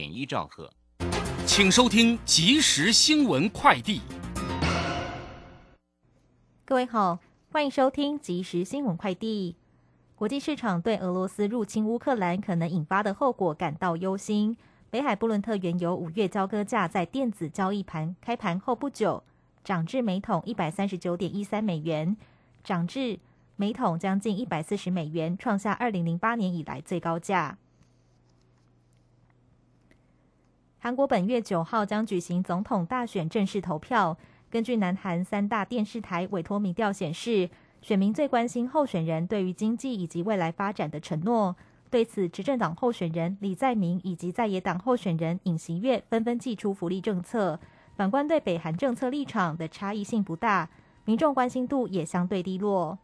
点一兆赫。请收听即时新闻快递。各位好，欢迎收听即时新闻快递。国际市场对俄罗斯入侵乌克兰可能引发的后果感到忧心。北海布伦特原油五月交割价在电子交易盘开盘后不久，涨至每桶一百三十九点一三美元，涨至每桶将近一百四十美元，创下二零零八年以来最高价。韩国本月九号将举行总统大选正式投票。根据南韩三大电视台委托民调显示，选民最关心候选人对于经济以及未来发展的承诺。对此，执政党候选人李在明以及在野党候选人尹锡月纷纷祭出福利政策。反观对北韩政策立场的差异性不大，民众关心度也相对低落。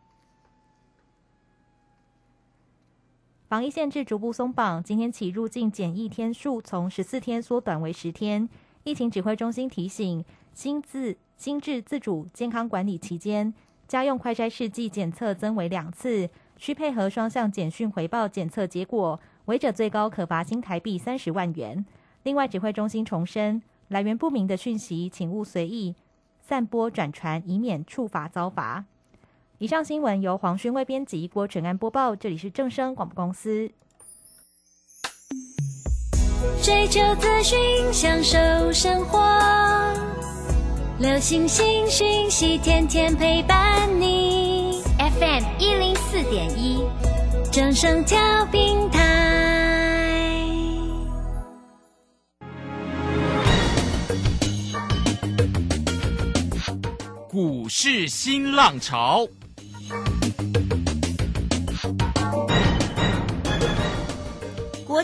防疫限制逐步松绑，今天起入境检疫天数从十四天缩短为十天。疫情指挥中心提醒，新自新制自主健康管理期间，家用快筛试剂检测增为两次。需配合双向简讯回报检测结果，违者最高可罚新台币三十万元。另外，指挥中心重申，来源不明的讯息，请勿随意散播转传，以免触罚遭罚。以上新闻由黄勋卫编辑，郭纯安播报。这里是正声广播公司。追求资讯，享受生活，流星星讯息，天天陪伴你。FM 一零四点一，正声调平台。股市新浪潮，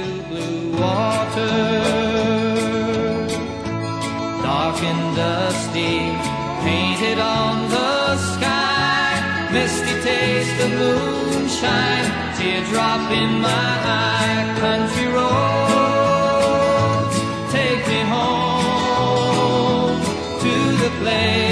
Water, dark and dusty, painted on the sky, misty taste of moonshine, teardrop in my eye, country roads, take me home to the place.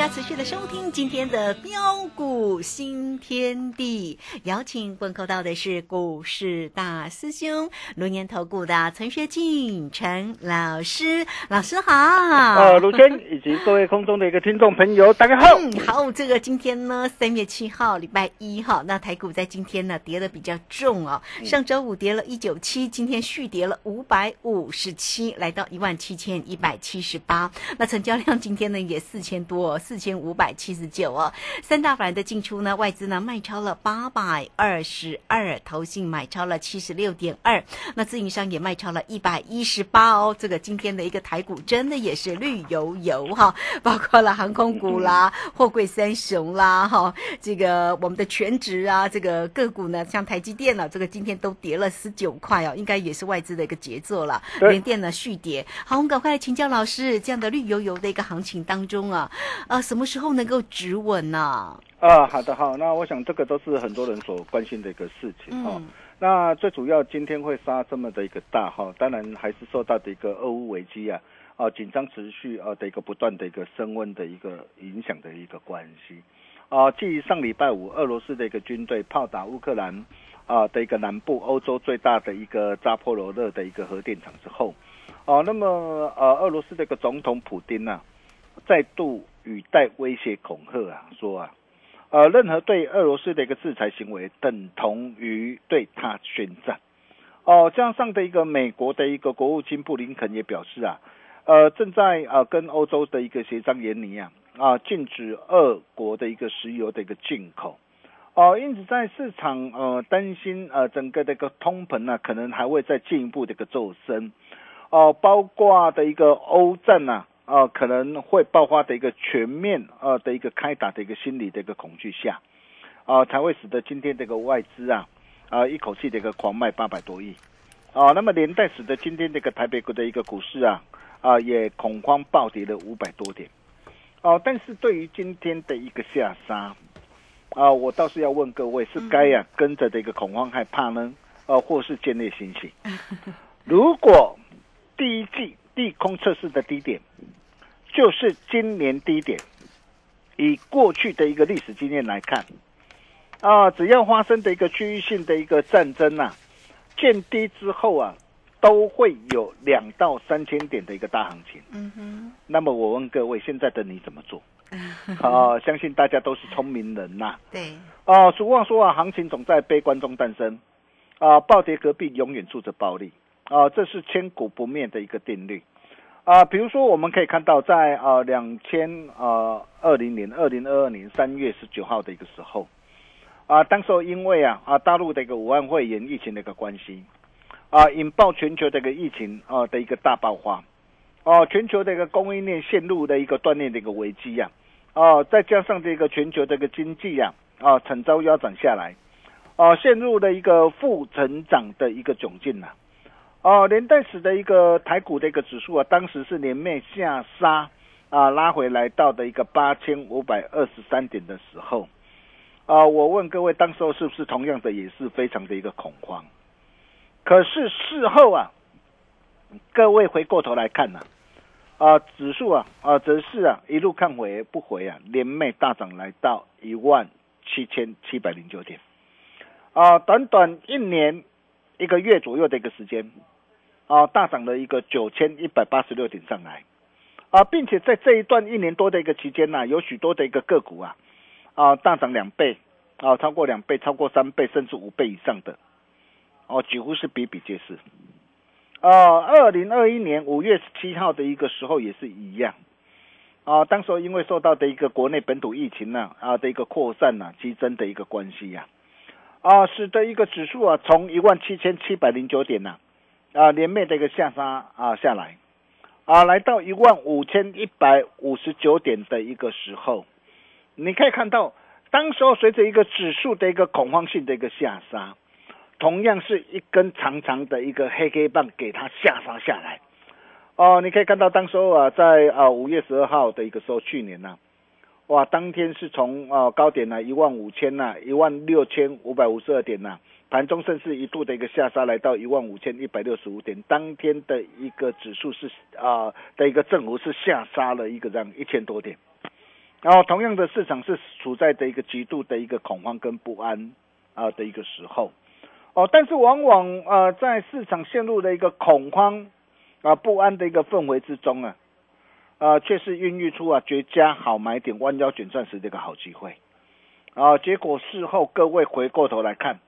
家持续的收听今天的标股新天地，邀请问候到的是股市大师兄龙年投顾的陈学进陈老师，老师好。呃，卢轩以及各位空中的一个听众朋友，大家好。嗯，好，这个今天呢，三月七号，礼拜一哈，那台股在今天呢跌的比较重哦，上周五跌了一九七，今天续跌了五百五十七，来到一万七千一百七十八，那成交量今天呢也四千多。四千五百七十九哦，三大板的进出呢，外资呢卖超了八百二十二，投信买超了七十六点二，那自营商也卖超了一百一十八哦。这个今天的一个台股真的也是绿油油哈，包括了航空股啦、货柜三雄啦哈，这个我们的全职啊，这个个股呢，像台积电了，这个今天都跌了十九块哦，应该也是外资的一个杰作了。联电呢续跌，好，我们赶快来请教老师，这样的绿油油的一个行情当中啊。啊，什么时候能够止稳呢？啊，好的，好，那我想这个都是很多人所关心的一个事情哈。那最主要今天会杀这么的一个大哈，当然还是受到的一个俄乌危机啊，啊紧张持续啊的一个不断的一个升温的一个影响的一个关系。啊，继上礼拜五俄罗斯的一个军队炮打乌克兰啊的一个南部欧洲最大的一个扎波罗热的一个核电厂之后，啊，那么呃俄罗斯的一个总统普京呐，再度语带威胁恐吓啊，说啊。呃，任何对俄罗斯的一个制裁行为，等同于对他宣战。哦，这样上的一个美国的一个国务卿布林肯也表示啊，呃，正在呃跟欧洲的一个协商研拟啊，啊，禁止俄国的一个石油的一个进口。哦，因此在市场呃担心呃整个的一个通膨呢，可能还会再进一步的一个骤升。哦，包括的一个欧战呐。呃，可能会爆发的一个全面呃的一个开打的一个心理的一个恐惧下，啊，才会使得今天这个外资啊，啊一口气的一个狂卖八百多亿，啊，那么连带使得今天这个台北股的一个股市啊，啊也恐慌暴跌了五百多点，哦，但是对于今天的一个下杀，啊，我倒是要问各位，是该呀跟着这个恐慌害怕呢，呃，或是建立信心？如果第一季利空测试的低点。就是今年低点，以过去的一个历史经验来看，啊，只要发生的一个区域性的一个战争呐，见低之后啊，都会有两到三千点的一个大行情。嗯哼。那么我问各位，现在的你怎么做？啊，相信大家都是聪明人呐。对。啊，俗话说啊，行情总在悲观中诞生。啊，暴跌隔壁永远住着暴利。啊，这是千古不灭的一个定律。啊，比如说我们可以看到，在呃两千呃二零年二零二二年三月十九号的一个时候，啊，当时因为啊啊大陆的一个武汉肺炎疫情的一个关系，啊引爆全球的一个疫情啊的一个大爆发，哦，全球的一个供应链陷入的一个断裂的一个危机呀，哦，再加上这个全球这个经济呀啊惨遭腰斩下来，啊陷入了一个负成长的一个窘境呐。哦，连带使的一个台股的一个指数啊，当时是连面下杀啊，拉回来到的一个八千五百二十三点的时候，啊，我问各位，当时候是不是同样的也是非常的一个恐慌？可是事后啊，各位回过头来看呢，啊，指数啊啊，则是啊一路看回不回啊，连袂大涨来到一万七千七百零九点，啊，短短一年一个月左右的一个时间。啊，大涨了一个九千一百八十六点上来，啊，并且在这一段一年多的一个期间呢，有许多的一个个股啊，啊，大涨两倍，啊，超过两倍，超过三倍，甚至五倍以上的，哦，几乎是比比皆是。啊，二零二一年五月十七号的一个时候也是一样，啊，当时因为受到的一个国内本土疫情呢，啊的一个扩散呢，激增的一个关系呀，啊，使得一个指数啊，从一万七千七百零九点呢。啊，连袂的一个下杀啊下来，啊，来到一万五千一百五十九点的一个时候，你可以看到，当时候随着一个指数的一个恐慌性的一个下杀，同样是一根长长的一个黑黑棒给它下杀下来。哦，你可以看到当时候啊，在啊五月十二号的一个时候，去年呐，哇，当天是从啊高点呢一万五千呐一万六千五百五十二点呐。盘中甚至一度的一个下杀，来到一万五千一百六十五点。当天的一个指数是啊的一个振幅是下杀了一个这样一千多点。然后同样的市场是处在的一个极度的一个恐慌跟不安啊的一个时候。哦，但是往往啊在市场陷入的一个恐慌啊不安的一个氛围之中啊，啊却是孕育出啊绝佳好买点弯腰卷钻石的一个好机会。啊，结果事后各位回过头来看。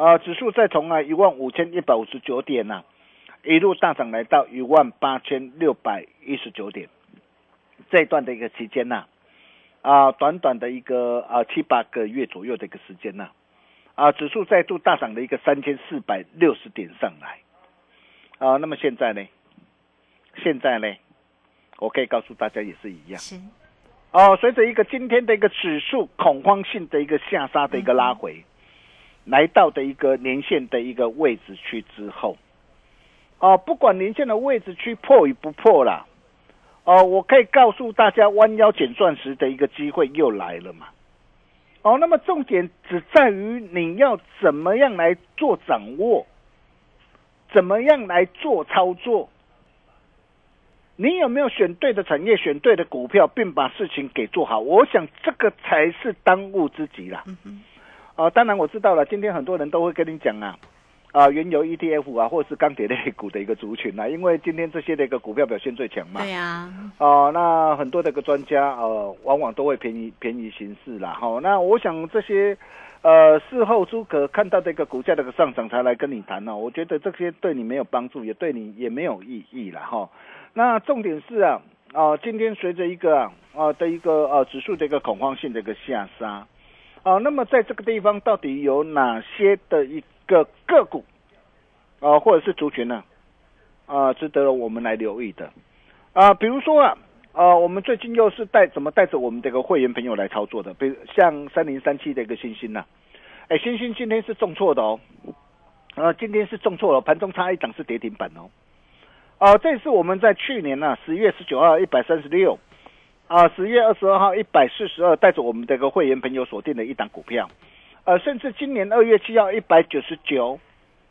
啊，指数再从啊一万五千一百五十九点呐，一路大涨来到一万八千六百一十九点，这段的一个期间呐，啊，短短的一个啊七八个月左右的一个时间呐，啊，指数再度大涨了一个三千四百六十点上来，啊，那么现在呢？现在呢？我可以告诉大家也是一样，哦，随着一个今天的一个指数恐慌性的一个下杀的一个拉回。来到的一个年线的一个位置区之后，哦，不管年线的位置区破与不破啦，哦，我可以告诉大家，弯腰捡钻石的一个机会又来了嘛，哦，那么重点只在于你要怎么样来做掌握，怎么样来做操作。你有没有选对的产业、选对的股票，并把事情给做好？我想这个才是当务之急啦。啊，当然我知道了，今天很多人都会跟你讲啊，啊，原油 ETF 啊，或是钢铁类股的一个族群啊，因为今天这些的一个股票表现最强嘛。对呀，哦，那很多的一个专家呃，往往都会便宜便宜行事啦。哈、那我想这些呃事后诸葛看到这个股价的一个上涨才来跟你谈呢、我觉得这些对你没有帮助，也对你也没有意义了哈、那重点是啊，啊、今天随着一个啊、啊的一个呃指数的一个恐慌性的一个下杀，啊，那么在这个地方到底有哪些的一个个股啊，或者是族群呢？啊，值得我们来留意的啊，比如说啊，啊，我们最近又是带怎么带着我们这个会员朋友来操作的，比如像三零三七的一个星星呐、哎，星星今天是重挫的哦，啊，今天是重挫了，盘中差一档是跌停板哦。啊，这是我们在去年呢、十月十九号一百三十六，啊，十月二十二号一百四十二，带着我们这个会员朋友锁定的一档股票，呃，甚至今年二月七号一百九十九，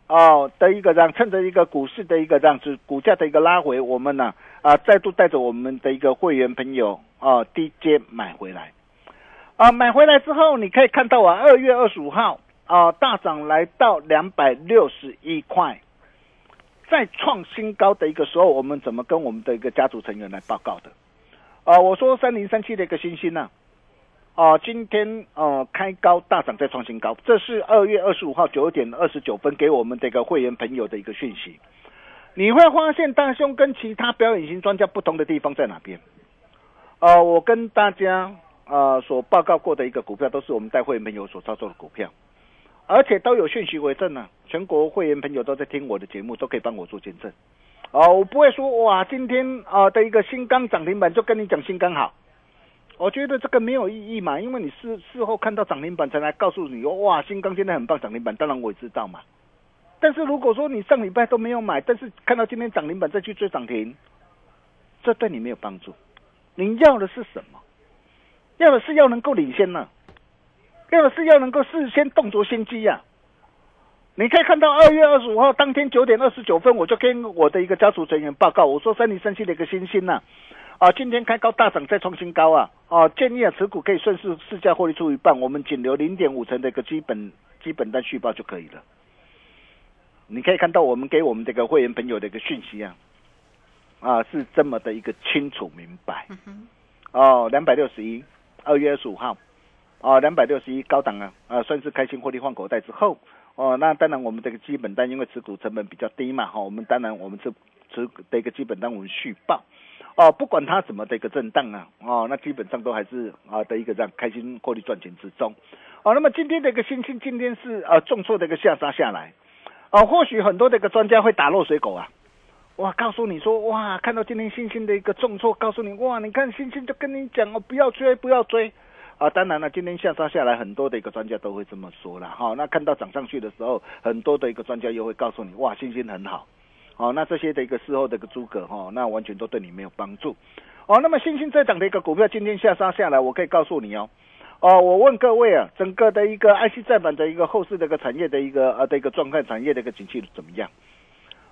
哦的一个这样，趁着一个股市的一个这样子股价的一个拉回，我们呢啊再度带着我们的一个会员朋友啊低阶买回来，啊买回来之后，你可以看到啊，二月二十五号啊大涨来到两百六十一块。在创新高的一个时候，我们怎么跟我们的一个家族成员来报告的？啊、我说三零三七的一个星星呢、啊，今天呃开高大涨再创新高，这是二月二十五号九点二十九分给我们这个会员朋友的一个讯息。你会发现大兄跟其他表演型专家不同的地方在哪边？呃，我跟大家呃所报告过的一个股票，都是我们带会员朋友所操作的股票，而且都有讯息为证呢、全国会员朋友都在听我的节目，都可以帮我做见证。哦，我不会说哇，今天啊、的一个新钢涨停板就跟你讲新钢好，我觉得这个没有意义嘛，因为你事事后看到涨停板才来告诉你，哇，新钢现在很棒，涨停板，当然我也知道嘛。但是如果说你上礼拜都没有买，但是看到今天涨停板再去追涨停，这对你没有帮助。你要的是什么？要的是要能够领先呢、要的是要能够事先动作先机呀、你可以看到二月二十五号当天九点二十九分，我就跟我的一个家族成员报告，我说三零三七的一个新星呐、啊，今天开高大涨再创新高啊，啊，建议啊持股可以顺势市价获利出一半，我们仅留零点五成的一个基本基本单续报就可以了。你可以看到我们给我们这个会员朋友的一个讯息啊，啊是这么的一个清楚明白。哦，两百六十一，二月二十五号，哦，两百六十一高档啊，啊，算是开心获利换口袋之后，哦，那当然我们这个基本单因为持股成本比较低嘛，哈、我们当然我们这持的一个基本单我们续报，哦，不管它怎么的一个震荡啊，哦，那基本上都还是啊的一个这样开心获利赚钱之中，哦，那么今天的一个星星今天是呃重挫的一个下杀下来，哦，或许很多的一个专家会打落水狗啊。哇，告诉你说，哇，看到今天星星的一个重挫，告诉你，哇，你看星星就跟你讲哦，不要追，不要追。啊，当然了，今天下杀下来，很多的一个专家都会这么说了哈、那看到涨上去的时候，很多的一个专家又会告诉你，哇，信心很好。哦，那这些的一个事后的一个诸葛哈、那完全都对你没有帮助。哦，那么信心在涨的一个股票今天下杀下来，我可以告诉你哦，哦，我问各位啊，整个的一个 IC 再版的一个后市的一个产业的一个呃的一个状态，产业的一个景气怎么样？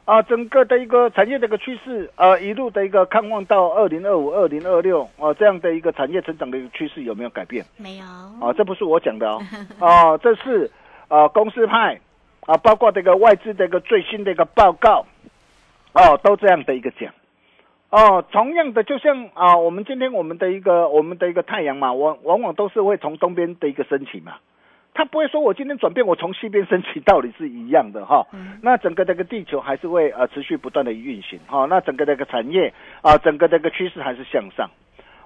啊，整个的一个产业的一个趋势，呃，一路的一个看望到二零二五、二零二六，啊，这样的一个产业成长的一个趋势有没有改变？没有，啊，这不是我讲的哦，哦，这是啊公司派啊，包括这个外资的一个最新的一个报告，哦，都这样的一个讲。哦，同样的，就像啊，我们今天我们的一个我们的一个太阳嘛，往往往都是会从东边的一个升起嘛，它不会说我今天转变，我从西边升起，道理是一样的哈。那整个这个地球还是会呃持续不断的运行哈、那整个这个产业啊、整个这个趋势还是向上。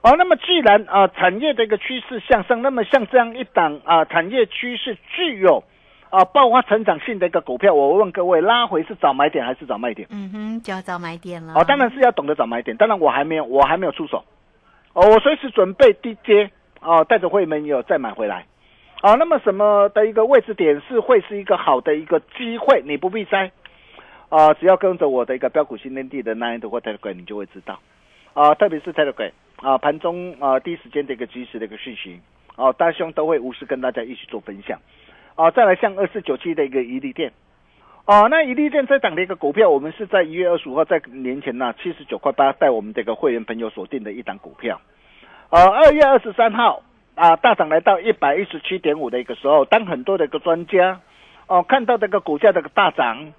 哦，那么既然啊、产业的一个趋势向上，那么像这样一档啊、产业趋势具有啊爆发成长性的一个股票，我问各位，拉回是早买点还是早卖点？嗯哼，就要早买点了。哦，当然是要懂得早买点。当然我还没有，我还没有出手。哦，我随时准备低接哦，带着会员有再买回来。啊，那么什么的一个位置点是会是一个好的一个机会，你不必猜。啊、只要跟着我的一个标股新天地的 Nine 的或 Telegram，你就会知道。啊、特别是 Telegram 啊、盘中啊、第一时间的一个及时的一个讯息啊，大兄都会无私跟大家一起做分享。啊，再来像二四九七的一个宜利店，哦，那宜利店这档的一个股票，我们是在一月二十五号在年前呢七十九块八带我们这个会员朋友锁定的一档股票。呃，二月二十三号啊，大涨来到一百一十七点五的一个时候，当很多的一个专家哦看到这个股价的个大涨。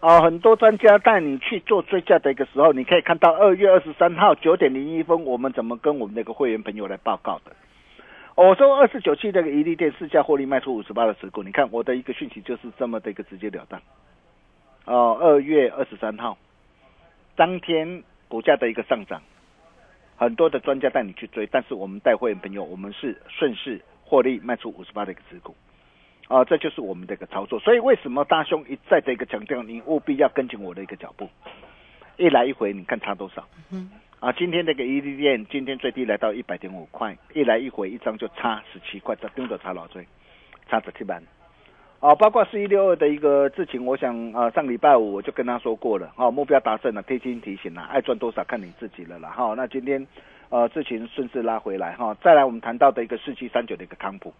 哦，很多专家带你去做追加的一个时候，你可以看到二月二十三号九点零一分，我们怎么跟我们那个会员朋友来报告的？我说二四九七这个一利店市价获利卖出五十八的持股，你看我的一个讯息就是这么的一个直截了当。哦，二月二十三号当天股价的一个上涨，很多的专家带你去追，但是我们带会员朋友，我们是顺势获利卖出五十八的一个持股。啊，这就是我们的一个操作，所以为什么大兄一再的一个强调，你务必要跟紧我的一个脚步，一来一回，你看差多少？嗯，啊，今天那个 E D 店今天最低来到一百点五块，一来一回一张就差十七块，这盯着差老追，差十七万。啊，包括四一六二的一个事情，我想啊，上礼拜五我就跟他说过了，啊，目标达成了，贴心提醒了，爱赚多少看你自己了啦，哈，那今天呃事情顺势拉回来，哈，再来我们谈到的一个四七三九的一个康普。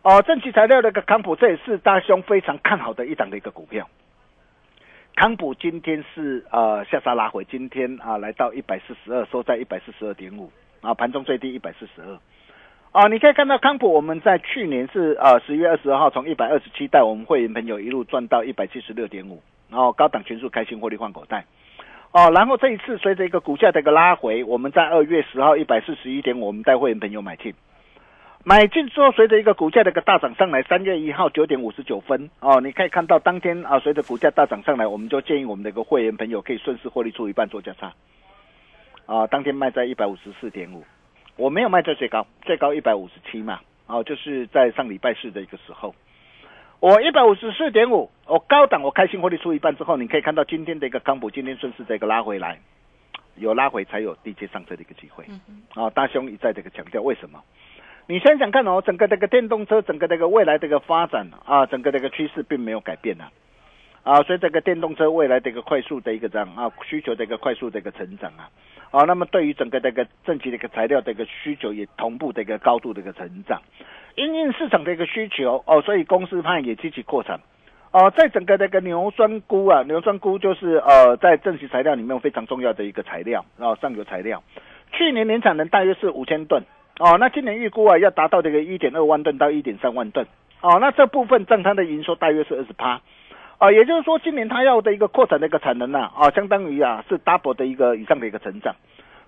哦，正奇材料的一个康普，这也是大兄非常看好的一档的一个股票。康普今天是呃下杀拉回，今天啊来到一百四十二，收在一百四十二点五啊，盘中最低一百四十二。哦，你可以看到康普，我们在去年是呃十月二十二号从一百二十七带我们会员朋友一路赚到一百七十六点五，然后高档全数开心获利换口袋。哦，然后这一次随着一个股价的一个拉回，我们在二月十号一百四十一点，我们带会员朋友买进。买进之后，随着一个股价的一个大涨上来，三月一号九点五十九分哦，你可以看到当天啊，随着股价大涨上来，我们就建议我们的一个会员朋友可以顺势获利出一半做价差，啊，当天卖在一百五十四点五，我没有卖在最高，最高一百五十七嘛，哦，就是在上礼拜四的一个时候，我一百五十四点五，我高档我开心获利出一半之后，你可以看到今天的一个康普今天顺势这个拉回来，有拉回才有低阶上车的一个机会，啊，大兄一再这个强调，为什么？你想想看哦，整个这个电动车，整个这个未来这个发展啊，整个这个趋势并没有改变呐，啊，所以这个电动车未来的一个快速的一个这样啊，需求的一个快速的一个成长啊，啊，那么对于整个这个正极的一个材料的一个需求也同步的一个高度的一个成长，因应市场的一个需求哦，所以公司派也积极扩产哦，在整个这个硫酸钴啊，硫酸钴就是呃在正极材料里面非常重要的一个材料啊，上游材料，去年年产能大约是五千吨。哦，那今年预估啊，要达到这个一点二万吨到一点三万吨。哦，那这部分占它的营收大约是二十趴。啊，也就是说，今年它要的一个扩产的一个产能呢，啊，相当于啊是 double 的一个以上的一个成长。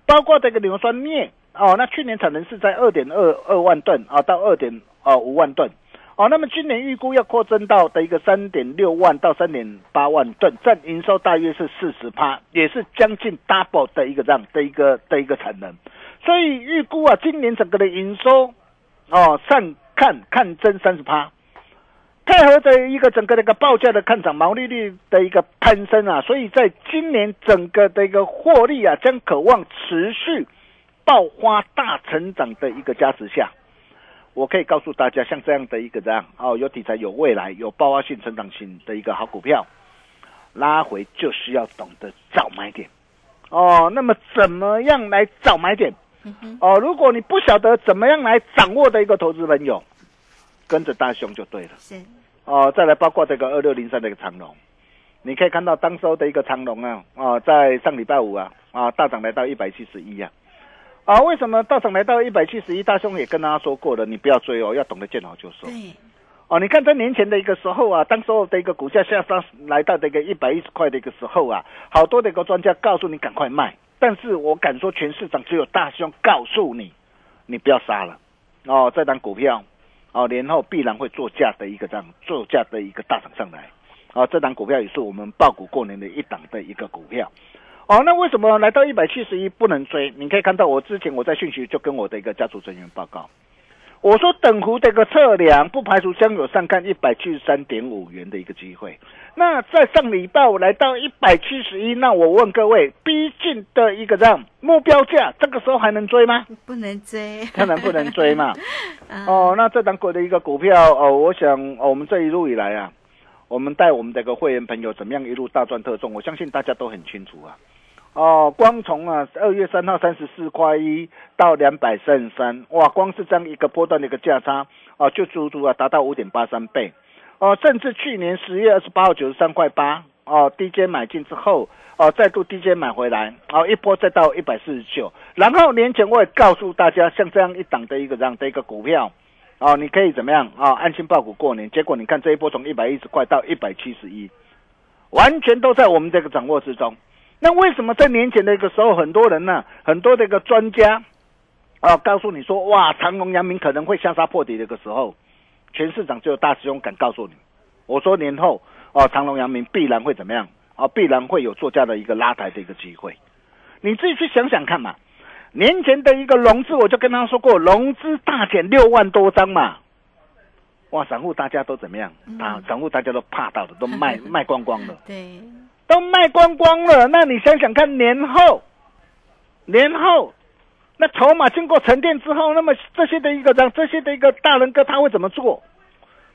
包括这个硫酸镍，哦，那去年产能是在二点二二万吨啊到二点啊五万吨。哦，那么今年预估要扩增到的一个三点六万到三点八万吨，占营收大约是四十趴，也是将近 double 的一个这样的一个的一个产能。所以预估啊，今年整个的营收哦上看看增三十趴，配合着一个整个的一个报价的看涨，毛利率的一个攀升啊，所以在今年整个的一个获利啊，将渴望持续爆发大成长的一个加持下，我可以告诉大家，像这样的一个这样哦，有题材、有未来、有爆发性成长性的一个好股票，拉回就是要懂得找买点哦。那么怎么样来找买点？哦，如果你不晓得怎么样来掌握的一个投资朋友，跟着大熊就对了。是哦，再来包括这个二六零三的一个长龙，你可以看到当收的一个长龙啊，啊，在上礼拜五啊，啊大涨来到一百七十一啊，啊，为什么大涨来到一百七十一？大兄也跟大家说过了，你不要追哦，要懂得见好就收。对，哦，你看在年前的一个时候啊，当时候的一个股价下杀来到这个一百一十块的一个时候啊，好多的一个专家告诉你赶快卖。但是我敢说，全市场只有大兄告诉你，你不要杀了哦。这档股票哦，年后必然会做价的一个这样做价的一个大涨上来啊。这档股票也是我们爆股过年的一档的一个股票哦。那为什么来到一百七十一不能追？你可以看到我之前我在讯息就跟我的一个家族成员报告。我说等幅的一个测量，不排除将有上看一百七十三点五元的一个机会。那在上礼拜我来到一百七十一，那我问各位，逼近的一个这样目标价，这个时候还能追吗？不能追，当然不能追嘛。哦，那这档股的一个股票哦，我想我们这一路以来啊，我们带我们的一个会员朋友怎么样一路大赚特赚，我相信大家都很清楚啊。哦，光从啊二月三号三十四块一到两百三十三，哇，光是这样一个波段的一个价差，啊，就足足啊达到五点八三倍，哦，甚至去年十月二十八号九十三块八，哦低阶买进之后，哦，再度低阶买回来，哦，一波再到一百四十九，然后年前我也告诉大家，像这样一档的一个这样的一个股票，哦，你可以怎么样？啊、安心报股过年，结果你看这一波从一百一十块到一百七十一，完全都在我们这个掌握之中。那为什么在年前的一个时候，很多人呢，很多的一个专家啊，告诉你说，哇，长隆、阳明可能会下杀破底的一个时候，全市场只有大师兄敢告诉你，我说年后哦，长隆、阳明必然会怎么样？啊，必然会有作价的一个拉抬的一个机会。你自己去想想看嘛，年前的一个融资，我就跟他说过，融资大减六万多张嘛。哇，散户大家都怎么样？啊，散户大家都怕到的，都卖 卖光光了。对，都卖光光了，那你想想看，年后，年后，那筹码经过沉淀之后，那么这些的一个让，这些的一个大人哥他会怎么做？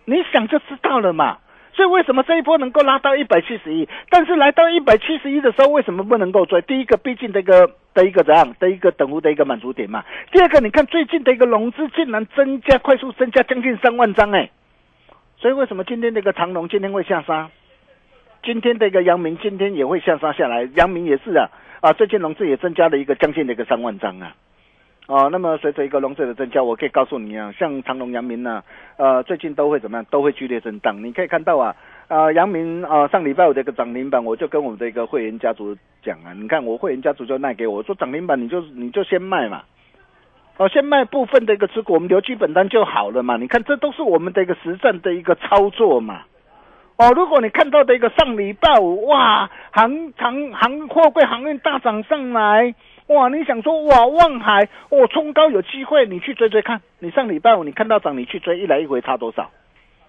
你想就知道了嘛。所以为什么这一波能够拉到一百七十一？但是来到一百七十一的时候，为什么不能够追？第一个，毕竟这个的一个怎样的一个等幅的一个满足点嘛。第二个，你看最近的一个融资竟然增加，快速增加将近三万张哎。所以为什么今天这个长龙今天会下杀？今天的一个阳明今天也会下杀下来，阳明也是啊啊，最近融资也增加了一个将近的一个三万张啊。哦，那么随着一个融资的增加，我可以告诉你啊，像长隆、阳明呢，呃，最近都会怎么样？都会剧烈震荡。你可以看到啊，呃，阳明啊、上礼拜五的一个涨停板，我就跟我们的一个会员家族讲啊，你看我会员家族就卖给我，我说涨停板你就你就先卖嘛，哦，先卖部分的一个持股，我们留基本单就好了嘛。你看这都是我们的一个实战的一个操作嘛。哦，如果你看到的一个上礼拜五哇，航航航货柜航运大涨上来。哇，你想说哇，望海哦冲高有机会，你去追追看。你上礼拜五你看到涨，你去追，一来一回差多少？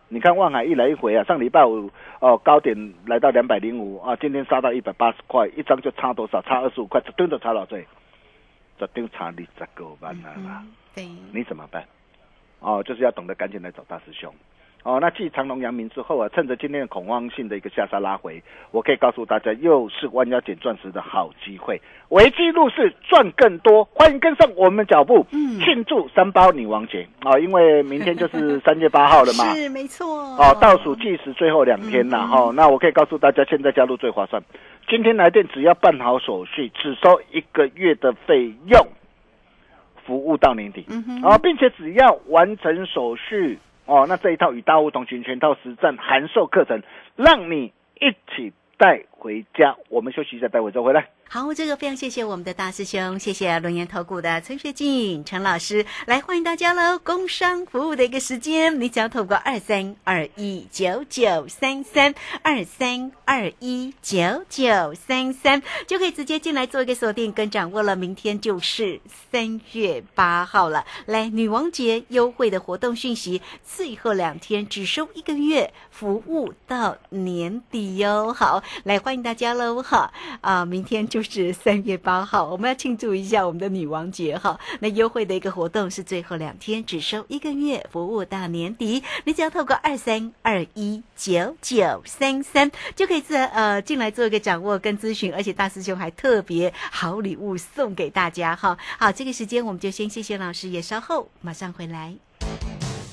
你看望海一来一回啊，上礼拜五哦高点来到两百零五啊，今天杀到一百八十块，一张就差多少？差二十五块，这吨的差到这，这吨差你这个万了啦。对，你怎么办？哦，就是要懂得赶紧来找大师兄。哦，那继长隆、阳明之后啊，趁着今天的恐慌性的一个下杀拉回，我可以告诉大家，又是弯腰捡钻石的好机会。危机入市赚更多，欢迎跟上我们脚步，嗯庆祝三包女王节啊、哦！因为明天就是三月八号了嘛，是没错。哦，倒数计时最后两天了哈、哦。那我可以告诉大家，现在加入最划算。今天来电只要办好手续，只收一个月的费用，服务到年底。嗯哼，啊、并且只要完成手续哦，那这一套与大物同行全套实战函授课程，让你一起带回家。我们休息一下，待会再回来。好，这个非常谢谢我们的大师兄，谢谢龙岩投顾的陈学进陈老师，来欢迎大家喽！工商服务的一个时间，你只要透过二三二一九九三三二三二一九九三三，就可以直接进来做一个锁定跟掌握了。明天就是三月八号了，来女王节优惠的活动讯息，最后两天只收一个月，服务到年底哟。好，来欢迎大家喽！哈啊，明天就。是三月八号，我们要庆祝一下我们的女王节哈。那优惠的一个活动是最后两天，只收一个月，服务到年底。你只要透过二三二一九九三三，就可以自呃进来做一个掌握跟咨询，而且大师兄还特别好礼物送给大家哈。好，这个时间我们就先谢谢老师，也稍后马上回来。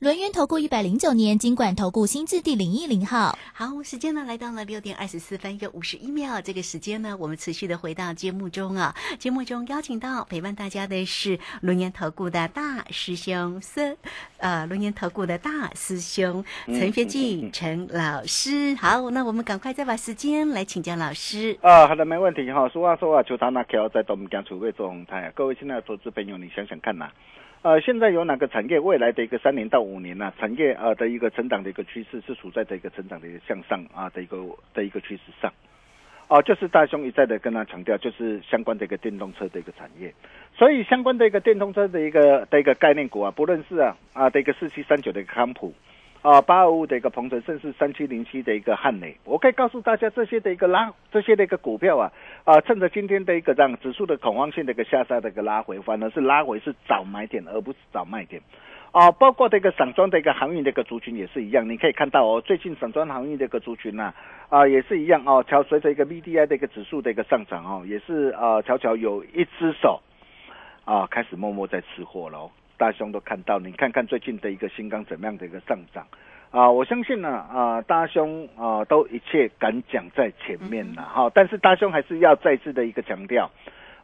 轮源投顾一百零九年经管投顾新字第零一零号。好，时间呢来到了六点二十四分又五十一秒，这个时间呢，我们持续的回到节目中啊。节目中邀请到陪伴大家的是轮研投顾的大师兄孙，呃，轮研投顾的大师兄陈学进陈老师。好，那我们赶快再把时间来请教老师。啊，好的，没问题哈。说话说啊，就他那条在东江储备做红台啊。各位亲爱的投资朋友，你想想看呐、呃，现在有哪个产业未来的一个三年到五年呢、产业啊的一个成长的一个趋势是处在的一个成长的一个向上啊的一个的一个趋势上？哦、就是大兄一再的跟他强调，就是相关的一个电动车的一个产业，所以相关的一个电动车的一个的一个概念股啊，不论是啊啊的一个四七三九的一个康普，啊八二五的一个鹏程，甚至三七零七的一个汉磊，我可以告诉大家，这些的一个拉，这些的一个股票啊，啊，趁着今天的一个让指数的恐慌性的一个下杀的一个拉回，反而是拉回是早买点，而不是早卖点。啊，包括这个散装的一个航运的一个族群也是一样，你可以看到哦，最近散装航运的一个族群呢、啊，也是一样哦，瞧随着一个 VDI 的一个指数的一个上涨哦，也是啊，悄悄有一只手啊，开始默默在吃货喽。大兄都看到，你看看最近的一个新钢怎么样的一个上涨。啊！我相信呢啊，大兄啊都一切敢讲在前面了哈、但是大兄还是要再次的一个强调。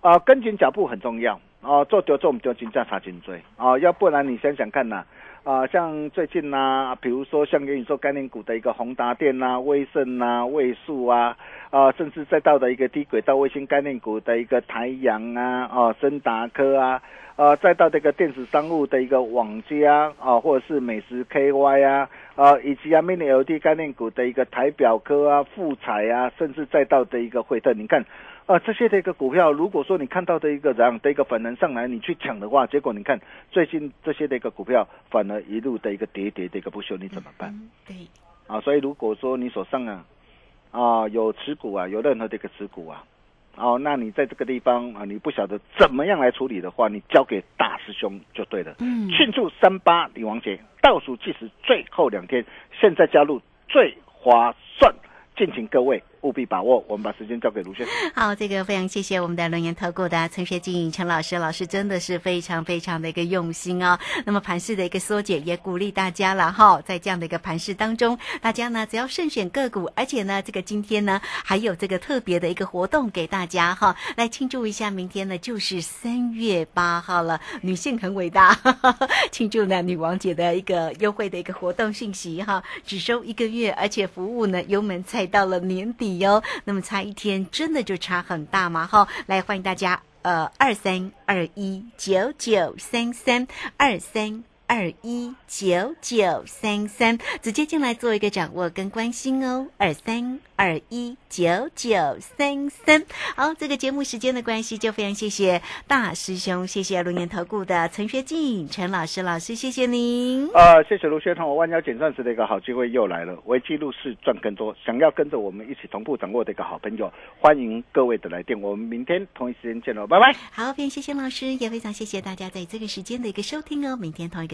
啊，跟紧脚步很重要。啊，做丢做我们丢金价查颈椎啊，要不然你想想看呐、啊，像最近呐、比如说像元宇宙概念股的一个宏达电呐、威盛呐、位数啊，啊，甚至再到的一个低轨道卫星概念股的一个台阳啊、啊森达科啊，啊，再到这个电子商务的一个网家啊，或者是美食 KY 啊，啊，以及啊 mini LED 概念股的一个台表科啊、富彩啊，甚至再到的一个惠特，你看。啊，这些的一个股票，如果说你看到的一个这样的一个反弹上来，你去抢的话，结果你看最近这些的一个股票反而一路的一个跌跌的一个不休，你怎么办？嗯，对，啊，所以如果说你手上啊啊有持股啊，有任何的一个持股啊，哦，那你在这个地方啊，你不晓得怎么样来处理的话，你交给大师兄就对了。嗯，庆祝三八女王节，倒数计时最后两天，现在加入最划算，敬请各位务必把握。我们把时间交给卢轩。好，这个非常谢谢我们的轮研投顾的陈学进陈老师，老师真的是非常非常的一个用心哦。那么盘势的一个缩减，也鼓励大家了哈，在这样的一个盘势当中，大家呢只要慎选个股，而且呢这个今天呢还有这个特别的一个活动给大家哈，来庆祝一下，明天呢就是三月八号了，女性很伟大，庆祝呢女王节的一个优惠的一个活动信息哈，只收一个月，而且服务呢油门踩到了年底哟。那么差一天，真的就差很大吗哈！来欢迎大家，呃，二三二一九九三三二三。二一九九三三，直接进来做一个掌握跟关心哦。二三二一九九三三，好，这个节目时间的关系，就非常谢谢大师兄，谢谢龙年投顾的陈学进陈老师，老师谢谢您。呃，谢谢卢轩彤，弯腰捡钻石的一个好机会又来了，为记录是赚更多。想要跟着我们一起同步掌握的一个好朋友，欢迎各位的来电。我们明天同一时间见喽，拜拜。好，非常谢谢老师，也非常谢谢大家在这个时间的一个收听哦。明天同一个